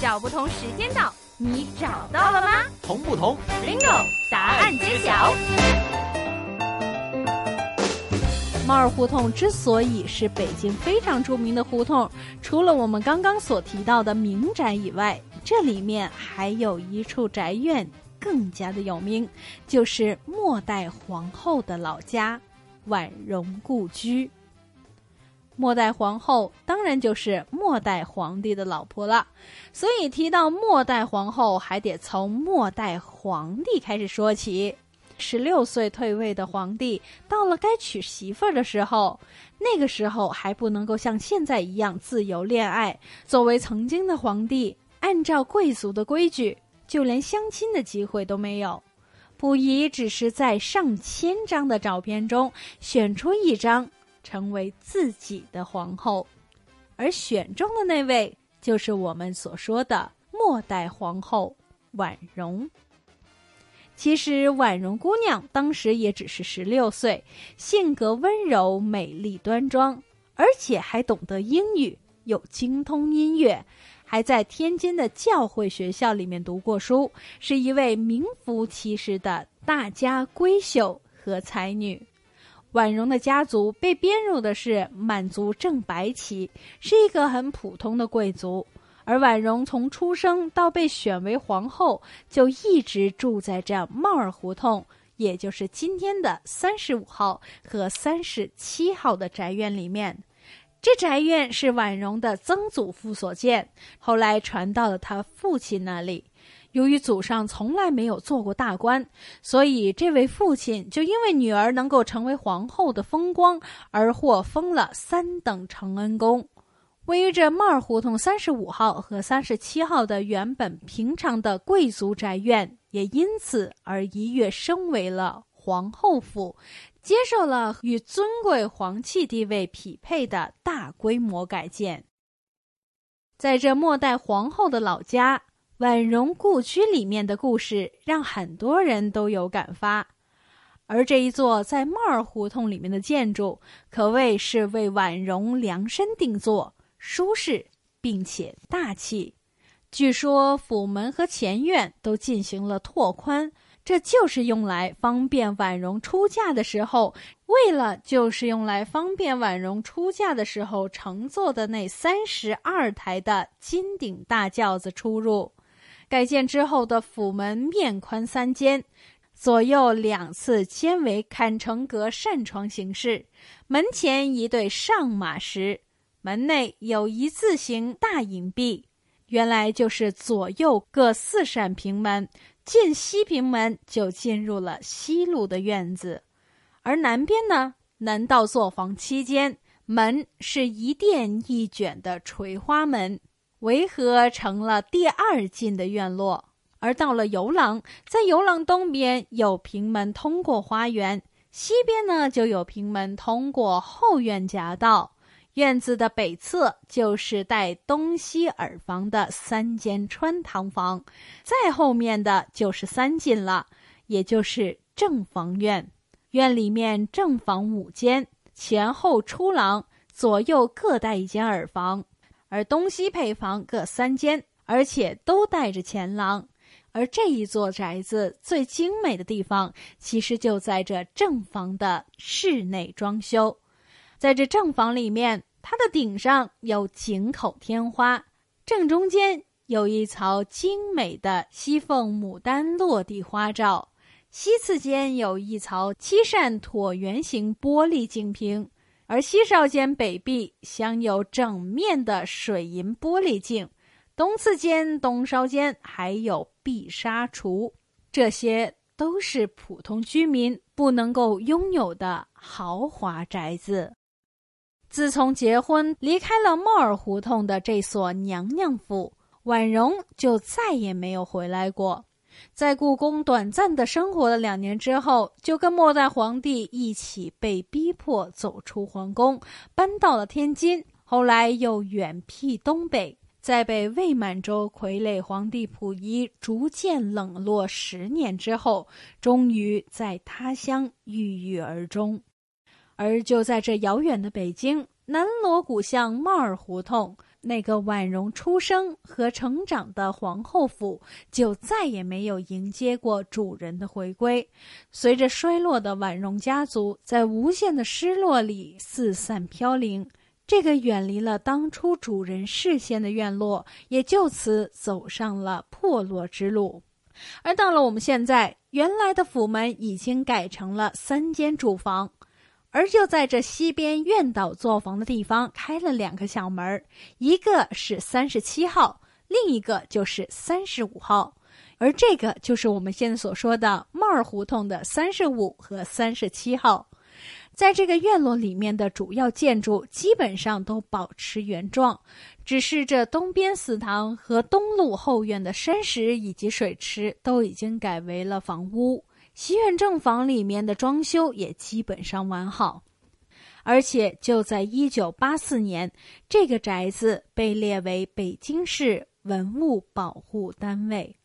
找不同时间到，你找到了吗？同不同？Bingo，答案揭晓。猫儿胡同之所以是北京非常著名的胡同，除了我们刚刚所提到的名宅以外，这里面还有一处宅院更加的有名，就是末代皇后的老家——婉容故居。末代皇后当然就是末代皇帝的老婆了，所以提到末代皇后，还得从末代皇帝开始说起。十六岁退位的皇帝，到了该娶媳妇儿的时候，那个时候还不能够像现在一样自由恋爱。作为曾经的皇帝，按照贵族的规矩，就连相亲的机会都没有。溥仪只是在上千张的照片中选出一张，成为自己的皇后，而选中的那位就是我们所说的末代皇后婉容。其实婉容姑娘当时也只是十六岁，性格温柔、美丽端庄，而且还懂得英语，又精通音乐，还在天津的教会学校里面读过书，是一位名副其实的大家闺秀和才女。婉容的家族被编入的是满族正白旗，是一个很普通的贵族。而婉容从出生到被选为皇后，就一直住在这帽儿胡同，也就是今天的三十五号和三十七号的宅院里面。这宅院是婉容的曾祖父所建，后来传到了他父亲那里。由于祖上从来没有做过大官，所以这位父亲就因为女儿能够成为皇后的风光，而获封了三等承恩公。位于这帽儿胡同三十五号和三十七号的原本平常的贵族宅院，也因此而一跃升为了皇后府，接受了与尊贵皇气地位匹配的大规模改建。在这末代皇后的老家婉容故居里面的故事，让很多人都有感发。而这一座在帽儿胡同里面的建筑，可谓是为婉容量身定做。舒适并且大气，据说府门和前院都进行了拓宽，这就是用来方便婉容出嫁的时候，为了就是用来方便婉容出嫁的时候乘坐的那三十二台的金顶大轿子出入。改建之后的府门面宽三间，左右两侧间为坎城阁扇窗形式，门前一对上马石。门内有一字形大影壁，原来就是左右各四扇平门。进西平门就进入了西路的院子，而南边呢，南道作房七间，门是一殿一卷的垂花门，围合成了第二进的院落。而到了游廊，在游廊东边有平门通过花园，西边呢就有平门通过后院夹道。院子的北侧就是带东西耳房的三间穿堂房，再后面的就是三进了，也就是正房院。院里面正房五间，前后出廊，左右各带一间耳房，而东西配房各三间，而且都带着前廊。而这一座宅子最精美的地方，其实就在这正房的室内装修。在这正房里面，它的顶上有井口天花，正中间有一槽精美的西凤牡丹落地花罩，西次间有一槽七扇椭圆形玻璃镜屏，而西少间北壁镶有整面的水银玻璃镜，东次间、东稍间还有碧纱橱，这些都是普通居民不能够拥有的豪华宅子。自从结婚离开了帽儿胡同的这所娘娘府，婉容就再也没有回来过。在故宫短暂的生活了两年之后，就跟末代皇帝一起被逼迫走出皇宫，搬到了天津。后来又远辟东北，在被魏满洲傀儡皇帝溥仪逐渐冷落十年之后，终于在他乡郁郁而终。而就在这遥远的北京南锣鼓巷帽儿胡同，那个婉容出生和成长的皇后府就再也没有迎接过主人的回归。随着衰落的婉容家族，在无限的失落里四散飘零。这个远离了当初主人视线的院落，也就此走上了破落之路。而到了我们现在，原来的府门已经改成了三间住房，而就在这西边院岛作坊的地方开了两个小门一个是三十七号，另一个就是三十五号。而这个就是我们现在所说的帽儿胡同的三十五和三十七号。在这个院落里面的主要建筑基本上都保持原状，只是这东边祠堂和东路后院的山石以及水池都已经改为了房屋。西院正房里面的装修也基本上完好，而且就在一九八四年，这个宅子被列为北京市文物保护单位。